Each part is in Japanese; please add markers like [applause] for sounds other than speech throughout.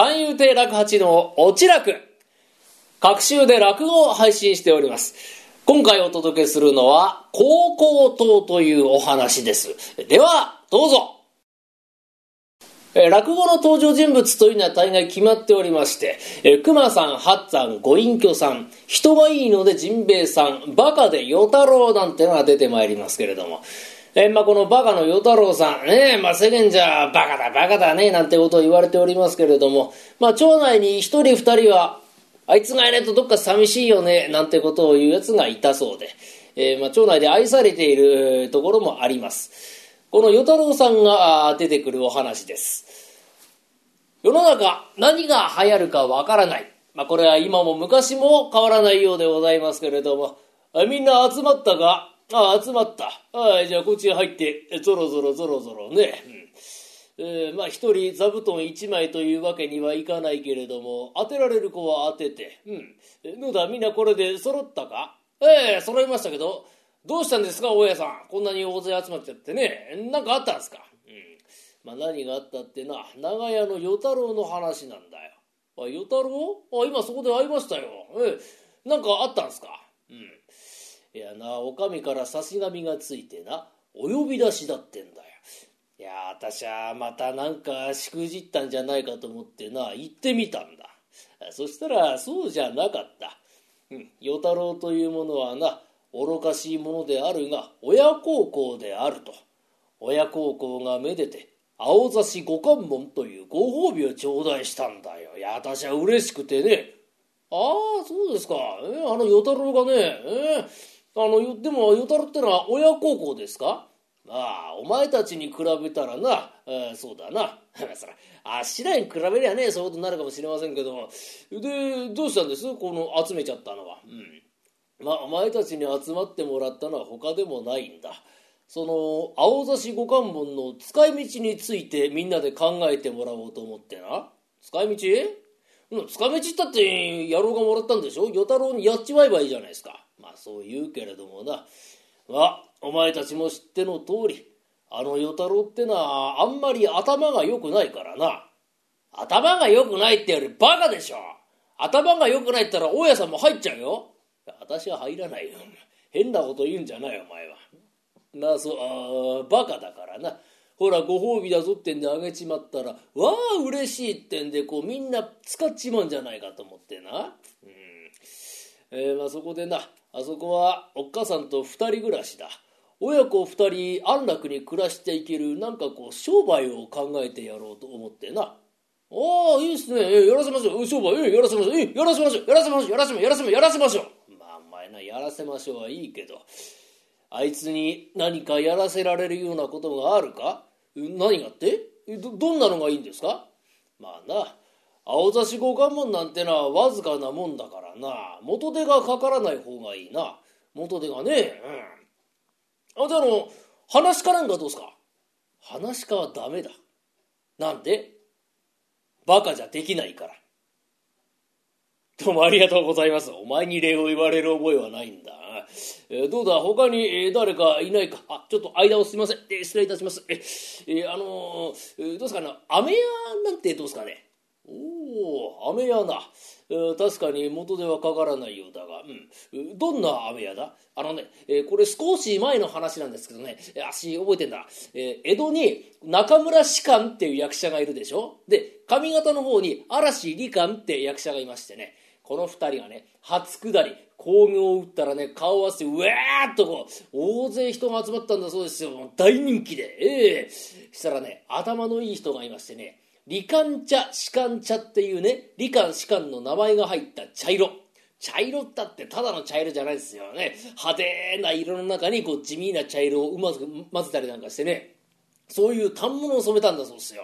三遊亭楽八のおち楽。各週で落語を配信しております。今回お届けするのは、高校党というお話です。では、どうぞ。え落語の登場人物というのは大概決まっておりまして、え熊さん、八さん、ご隠居さん、人がいいのでジンベエさん、バカで与太郎なんてのが出てまいりますけれども、えまあ、このバカの与太郎さん、ね、まあ、世間じゃバカだバカだね、なんてことを言われておりますけれども、まあ、町内に一人二人は、あいつがいないとどっか寂しいよね、なんてことを言うやつがいたそうで、えーまあ、町内で愛されているところもあります。この与太郎さんが出てくるお話です。世の中何が流行るかわからない。まあ、これは今も昔も変わらないようでございますけれども、みんな集まったか？ああ、集まった。はい、じゃあこっちへ入って、ぞろぞろぞろぞろね。うんえーまあ一人座布団一枚というわけにはいかないけれども、当てられる子は当てて。うん。えどうだ、みんなこれで揃ったか？ええ揃いましたけど、どうしたんですか、大家さん。こんなに大勢集まっちゃってね。なんかあったんですか？うん。まあ何があったってな、長屋の与太郎の話なんだよ。あ、与太郎？あ、今そこで会いましたよ。ええ、なんかあったんですか？うん。いやな、お上から差し紙がついてな、お呼び出しだってんだよ。いや、私はまたなんかしくじったんじゃないかと思ってな、行ってみたんだ。そしたら、そうじゃなかった。うん、与太郎というものはな、愚かしいものであるが、親孝行であると。親孝行がめでて、青差し五冠門というご褒美を頂戴したんだよ。いや、私は嬉しくてね。ああ、そうですか。えあの与太郎がね、えあの、でも与太郎ってのは親孝行ですか？まあ、お前たちに比べたらな、えーそうだな。[laughs] そら、あっしらに比べりゃね、そういうことになるかもしれませんけども、で、どうしたんです？この集めちゃったのは。うん。まあ、お前たちに集まってもらったのは他でもないんだ。その、青差し五冠門の使い道についてみんなで考えてもらおうと思ってな。使い道？うん、使い道ったって野郎がもらったんでしょ？与太郎にやっちまえばいいじゃないですか。まあそう言うけれどもな。まあ、お前たちも知っての通り、あの与太郎ってのはあんまり頭が良くないからな。頭が良くないってよりバカでしょ。頭が良くないったら大家さんも入っちゃうよ。私は入らないよ。変なこと言うんじゃないお前は。なあ、そう、あバカだからな。ほら、ご褒美だぞってんであげちまったら、わあ、嬉しいってんで、こう、みんな使っちまうんじゃないかと思ってな。うん。えーまあそこでな、あそこはおっかさんと二人暮らしだ。親子二人安楽に暮らしていける、なんかこう、商売を考えてやろうと思ってな。ああ、いいっすね。えやらせましょう。商売、えやらせましょう。えやらせましょう。やらせましょう。やらせましょう。やらせましょう。やらせましょう。まあ、お前な、やらせましょうはいいけど、あいつに何かやらせられるようなことがあるか？何がって？ど、どんなのがいいんですか？まあな、青差し五冠門なんてのはわずかなもんだからな、元手がかからない方がいいな。元手がね、うん。あ、じゃあ、の、話し家なんかどうすか？話し家はダメだ。なんで？バカじゃできないから。どうもありがとうございます。お前に礼を言われる覚えはないんだ。えーどうだ、他に、誰かいないか？あ、ちょっと間をすみません。えー失礼いたします。え、えーあのどうすか？ね、飴屋なんてどうすかね？おお、飴屋な。えー確かに元手はかからないようだが、うん。どんな飴屋だ？あのね、えこれ少し前の話なんですけどね、えーあっし覚えてんだ。え江戸に中村士官っていう役者がいるでしょ？で、上方の方に嵐理官って役者がいましてね、この二人がね、初下り、工業を打ったらね、顔合わせて、うわーっとこう、大勢人が集まったんだそうですよ。大人気で。ええしたらね、頭のいい人がいましてね、李官茶、士官茶っていうね、李官士官の名前が入った茶色。茶色ったってただの茶色じゃないですよね。派手な色の中にこう地味な茶色をうまく混ぜたりなんかしてね、そういう反物を染めたんだそうですよ。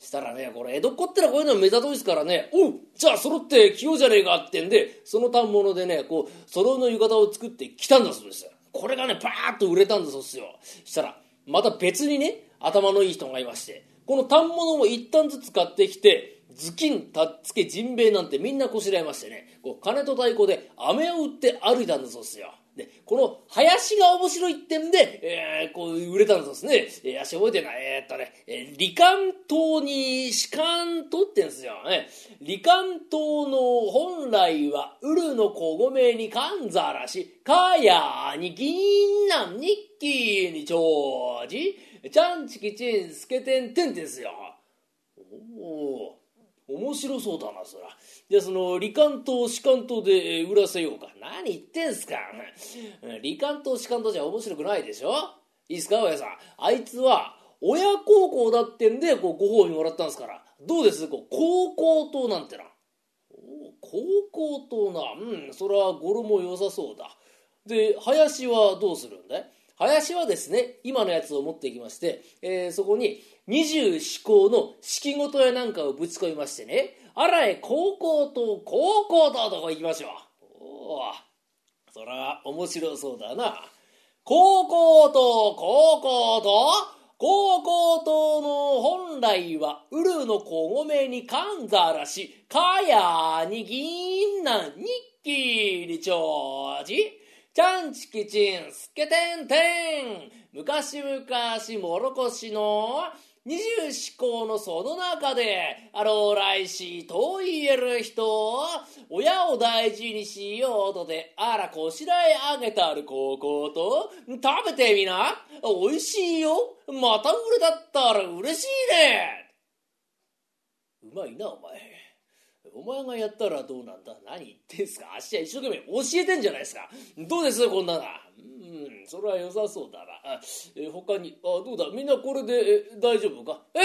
したらね、これ江戸っ子ってのはこういうの目ざといですからね、おうじゃあ揃って着ようじゃねえかってんで、その反物でね、こう、揃いの浴衣を作って着たんだそうですよ。これがね、パーッと売れたんだそうですよ。したら、また別にね、頭のいい人がいまして、この反物を一旦ずつ買ってきて、頭巾、たっつけ、ジンベエなんてみんなこしらえましてね、こう金と太鼓で飴を売って歩いたんだそうですよ。で、この林が面白いってんで、えー、こう売れたんだそうですね。えー、足覚えてな？い。えー、っとね、えー、李関島に士官島ってんですよ。ね、李関島の本来は、ウルの小米にかんざらし、かやに銀杏日記に長寿、ちゃんちきちんすけてんてんですよ。おお面白そうだな、そら。じゃあその、李関島、士官島で売らせようか。何言ってんすか。李関島、士官島じゃ面白くないでしょいいっすか、親さん。あいつは、親孝行だってんで、こう、ご褒美もらったんですから。どうです？こう、高校島なんてな。高校島な。うん、それは語呂も良さそうだ。で、林はどうするんだい？林はですね、今のやつを持っていきまして、えー、そこに二十四校の式事やなんかをぶち込みましてね、あらえ、高校と高校ととこ行きましょう。おお、そら面白そうだな。高校と高校と高校との本来は、ウルの小米にかんざらし、かやに銀杏日記に長寿。ちゃんちきちん、すけてんてん。昔々、もろこしの二十四校のその中で、あろう来しと言える人、親を大事にしようとで、あらこしらえあげたる高校と、食べてみな。美味しいよ。また売れだったら嬉しいね。うまいな、お前。お前がやったらどうなんだ？何言ってんすか？あっしは一生懸命教えてんじゃないですか？どうです？こんなの。うん、それは良さそうだな。あえ他に、あ、どうだ？みんなこれで大丈夫か？え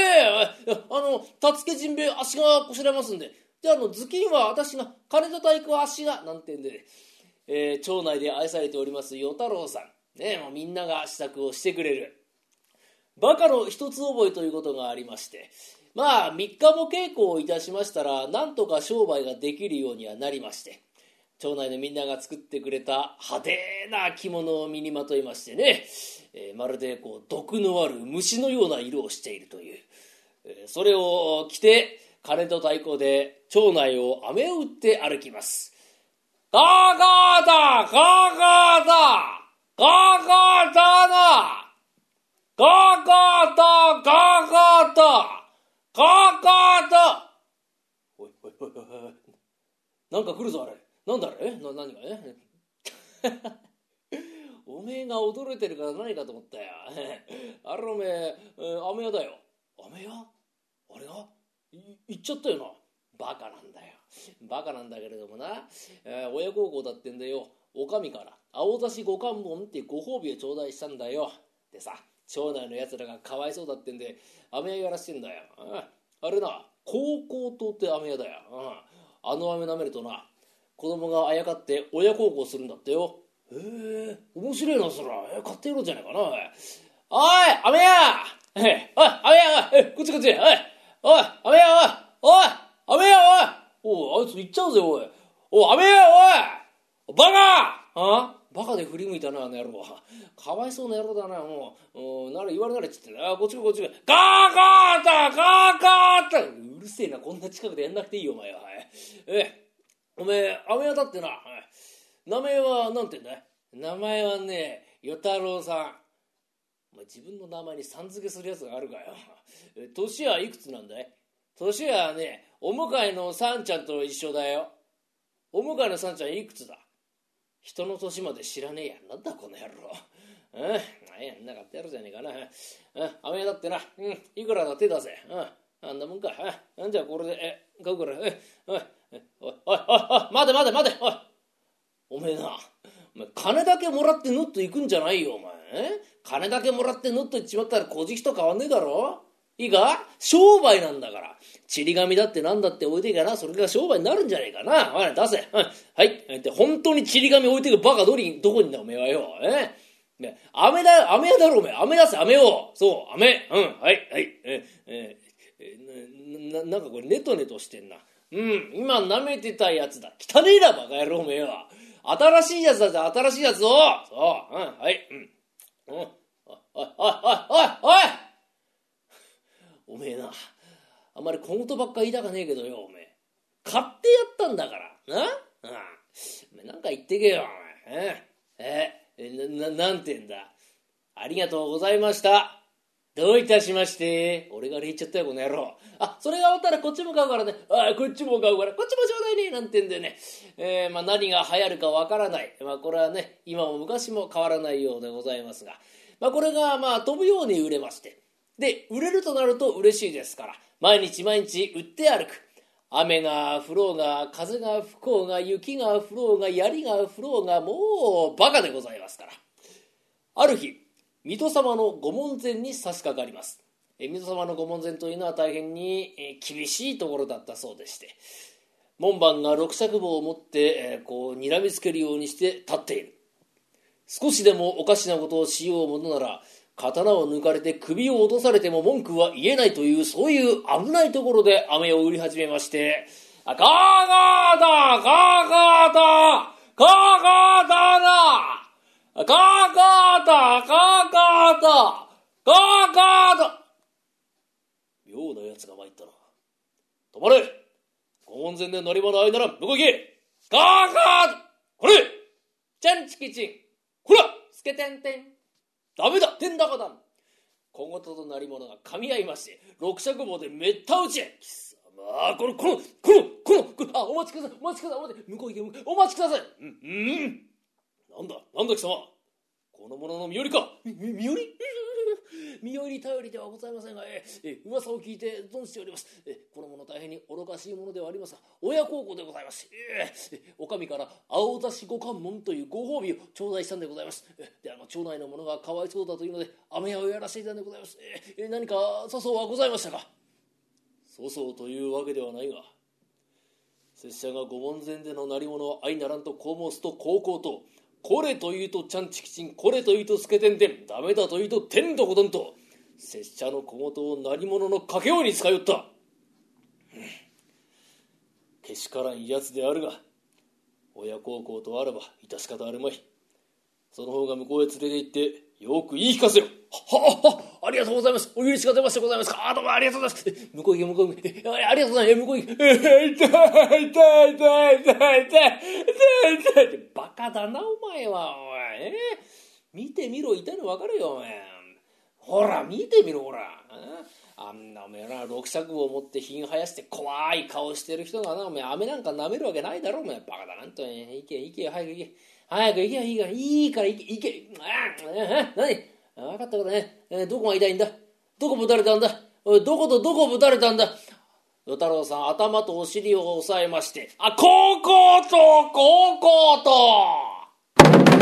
えー、あの、たつけじんべい足がこしらえますんで。じゃあ、あの、頭巾は私が、金と体育は足が、なんてんで、えー、町内で愛されております与太郎さん。ねもうみんなが支度をしてくれる。バカの一つ覚えということがありまして、まあ、3日も稽古をいたしましたら、なんとか商売ができるようにはなりまして、町内のみんなが作ってくれた派手な着物を身にまといましてね、えー、まるでこう毒のある虫のような色をしているという、えー、それを着て金と太鼓で町内を飴を打って歩きます。ガーガーだガーガーだガーガーだなガーガーだガーガーだカーカーとおいおいおいおい。なんか来るぞあれ。なんだあれ？な何が？ね [laughs] おめえが驚いてるから何かと思ったよ。[laughs] あれおめえ飴屋だよ。飴屋あれが？行っちゃったよな。バカなんだよ。バカなんだけれどもな、えー、親孝行だってんだよ。お上から青刺し五貫本ってご褒美を頂戴したんだよ。でさ町内のやつらがかわいそうだってんで飴屋やらしてんだよ、あれな高校島って飴屋だよ、あの飴舐めるとな子供があやかって親孝行するんだってよ。へえ面白いなそら。え買ってやろうじゃないかな。おい飴屋おい飴屋こっちこっちおいおい飴屋おいおい飴屋おい。おいあいつ行っちゃうぜおい。おい飴屋おい。バカ!あバカで振り向いたな、あの野郎は。[laughs] かわいそうな野郎だな、もう。なら言われならっつってあ、こっちこっちガーガーだガーガーだうるせえな、こんな近くでやんなくていいよ、お前は。え、おめえ、雨当たってな。名前は何て言うんだい？名前はね、与太郎さん。お前自分の名前にさん付けするやつがあるかよ。年はいくつなんだい？年はね、お迎えのさんちゃんと一緒だよ。お迎えのさんちゃんいくつだ？人の年まで知らねえや。なんだこの野郎。うん、何やんなかったやるじゃねえかな。うん、雨だってな。うん、いくらだ手出せ。うん、あんなもんか。うん、じゃあこれで、え、買うから。え、おい、おい、おい、おい、待て待て待て、おい。おめえな、お前金だけもらってぬっと行くんじゃないよ、お前。金だけもらってぬっと行っちまったら小じきと変わんねえだろいいか？商売なんだから。ちり紙だってなんだって置いていかな。それが商売になるんじゃねえかな。おい、出せ。うん、はい。って本当にちり紙置いていくバカどり、どこにだおめえはよ。えね、飴だ、飴屋だろおめえ。飴出せ、飴を。そう、飴。うん、はい、はい。え、え、え、な、なんかこれネトネトしてんな。うん、今舐めてたやつだ。汚ねえな、バカ野郎おめえは。新しいやつだぜ、新しいやつを。そう、うん、はい、うん。うん。おい、おい、おい、おい、おいおめえな、あんまり小言ばっか言いたかねえけどよ、おめえ。買ってやったんだから。な？うん。なんか言ってけよ、お前。え？え、な、な、んて言うんだ？ありがとうございました。どういたしまして。俺が礼言っちゃったよ、この野郎。あ、それが終わったらこっちも買うからね。あ、こっちも買うから、こっちもちょうだいね。なんてんでね。えー、まあ何が流行るかわからない。まあこれはね、今も昔も変わらないようでございますが。まあこれがまあ飛ぶように売れまして。で、売れるとなると嬉しいですから。毎日毎日売って歩く。雨が降ろうが、風が吹こうが、雪が降ろうが、槍が降ろうが、もうバカでございますから。ある日、水戸様の御門前に差し掛かります。水戸様の御門前というのは大変に、厳しいところだったそうでして、門番が六尺棒を持って、こう睨みつけるようにして立っている。少しでもおかしなことをしようものなら、刀を抜かれて首を落とされても文句は言えないという、そういう危ないところで飴を売り始めまして、あ、ガーガーだガーガーだガーガーだなガーガーだガーガーだガーガーだ。妙な奴が参ったな。止まれ。ご門前で乗り物あいなら向こう行け。ガーガーこれ。ちゃんちきちんほら。つけてんてんダメだ天高だ小言となり者が噛み合いまして、六尺棒でめった打ちへ。貴様この、この、この、この、あ、お待ちくださいお待ちください向こう行け、お待ちください。うん、うん。なんだ、なんだ貴様。この者の身寄りか、身寄り？身寄り頼りではございませんが、ええ噂を聞いて存じております。えこの者大変に愚かしいものではありますが、親孝行でございます。ええお上から青出し五関門というご褒美を頂戴したんでございます。えで、あの、町内の者がかわいそうだというので、雨屋をやらせていたんでございます。え何か粗相はございましたか？粗相というわけではないが、拙者が御門前での鳴り物を相ならんとこう申すと高校と、これというとちゃんちきちん、これというとすけてんてん、ダメだというとてんどこどんと、拙者の小言を何者のかけように使いよった。けしからんやつであるが、親孝行とあらば致し方あるまい。その方が向こうへ連れて行って、よく言い聞かせよ。はははありがとうございます。お許しが出ましてございますか。あ、どうもありがとうございます。向こう行け、向こう行け。ありがとうございます。向こう行け。痛い、痛い、痛い、痛い、痛い、痛い、痛い、カだな、お前は、お前。見てみろ、痛いの分かるよ、お前。ほら、見てみろ、ほら。あんなおめえな、六尺を持って品生やして怖い顔してる人がな、おめえ、飴なんか舐めるわけないだろ、お前。バカだなんと。行け、行け、早く行け。早く行け、いいから、いいから行け、行け。何？分かったからね、え、どこが痛いんだ？どこぶたれたんだ、どことどこぶたれたんだ？与太郎さん、頭とお尻を押さえまして、あ、高校と高校と。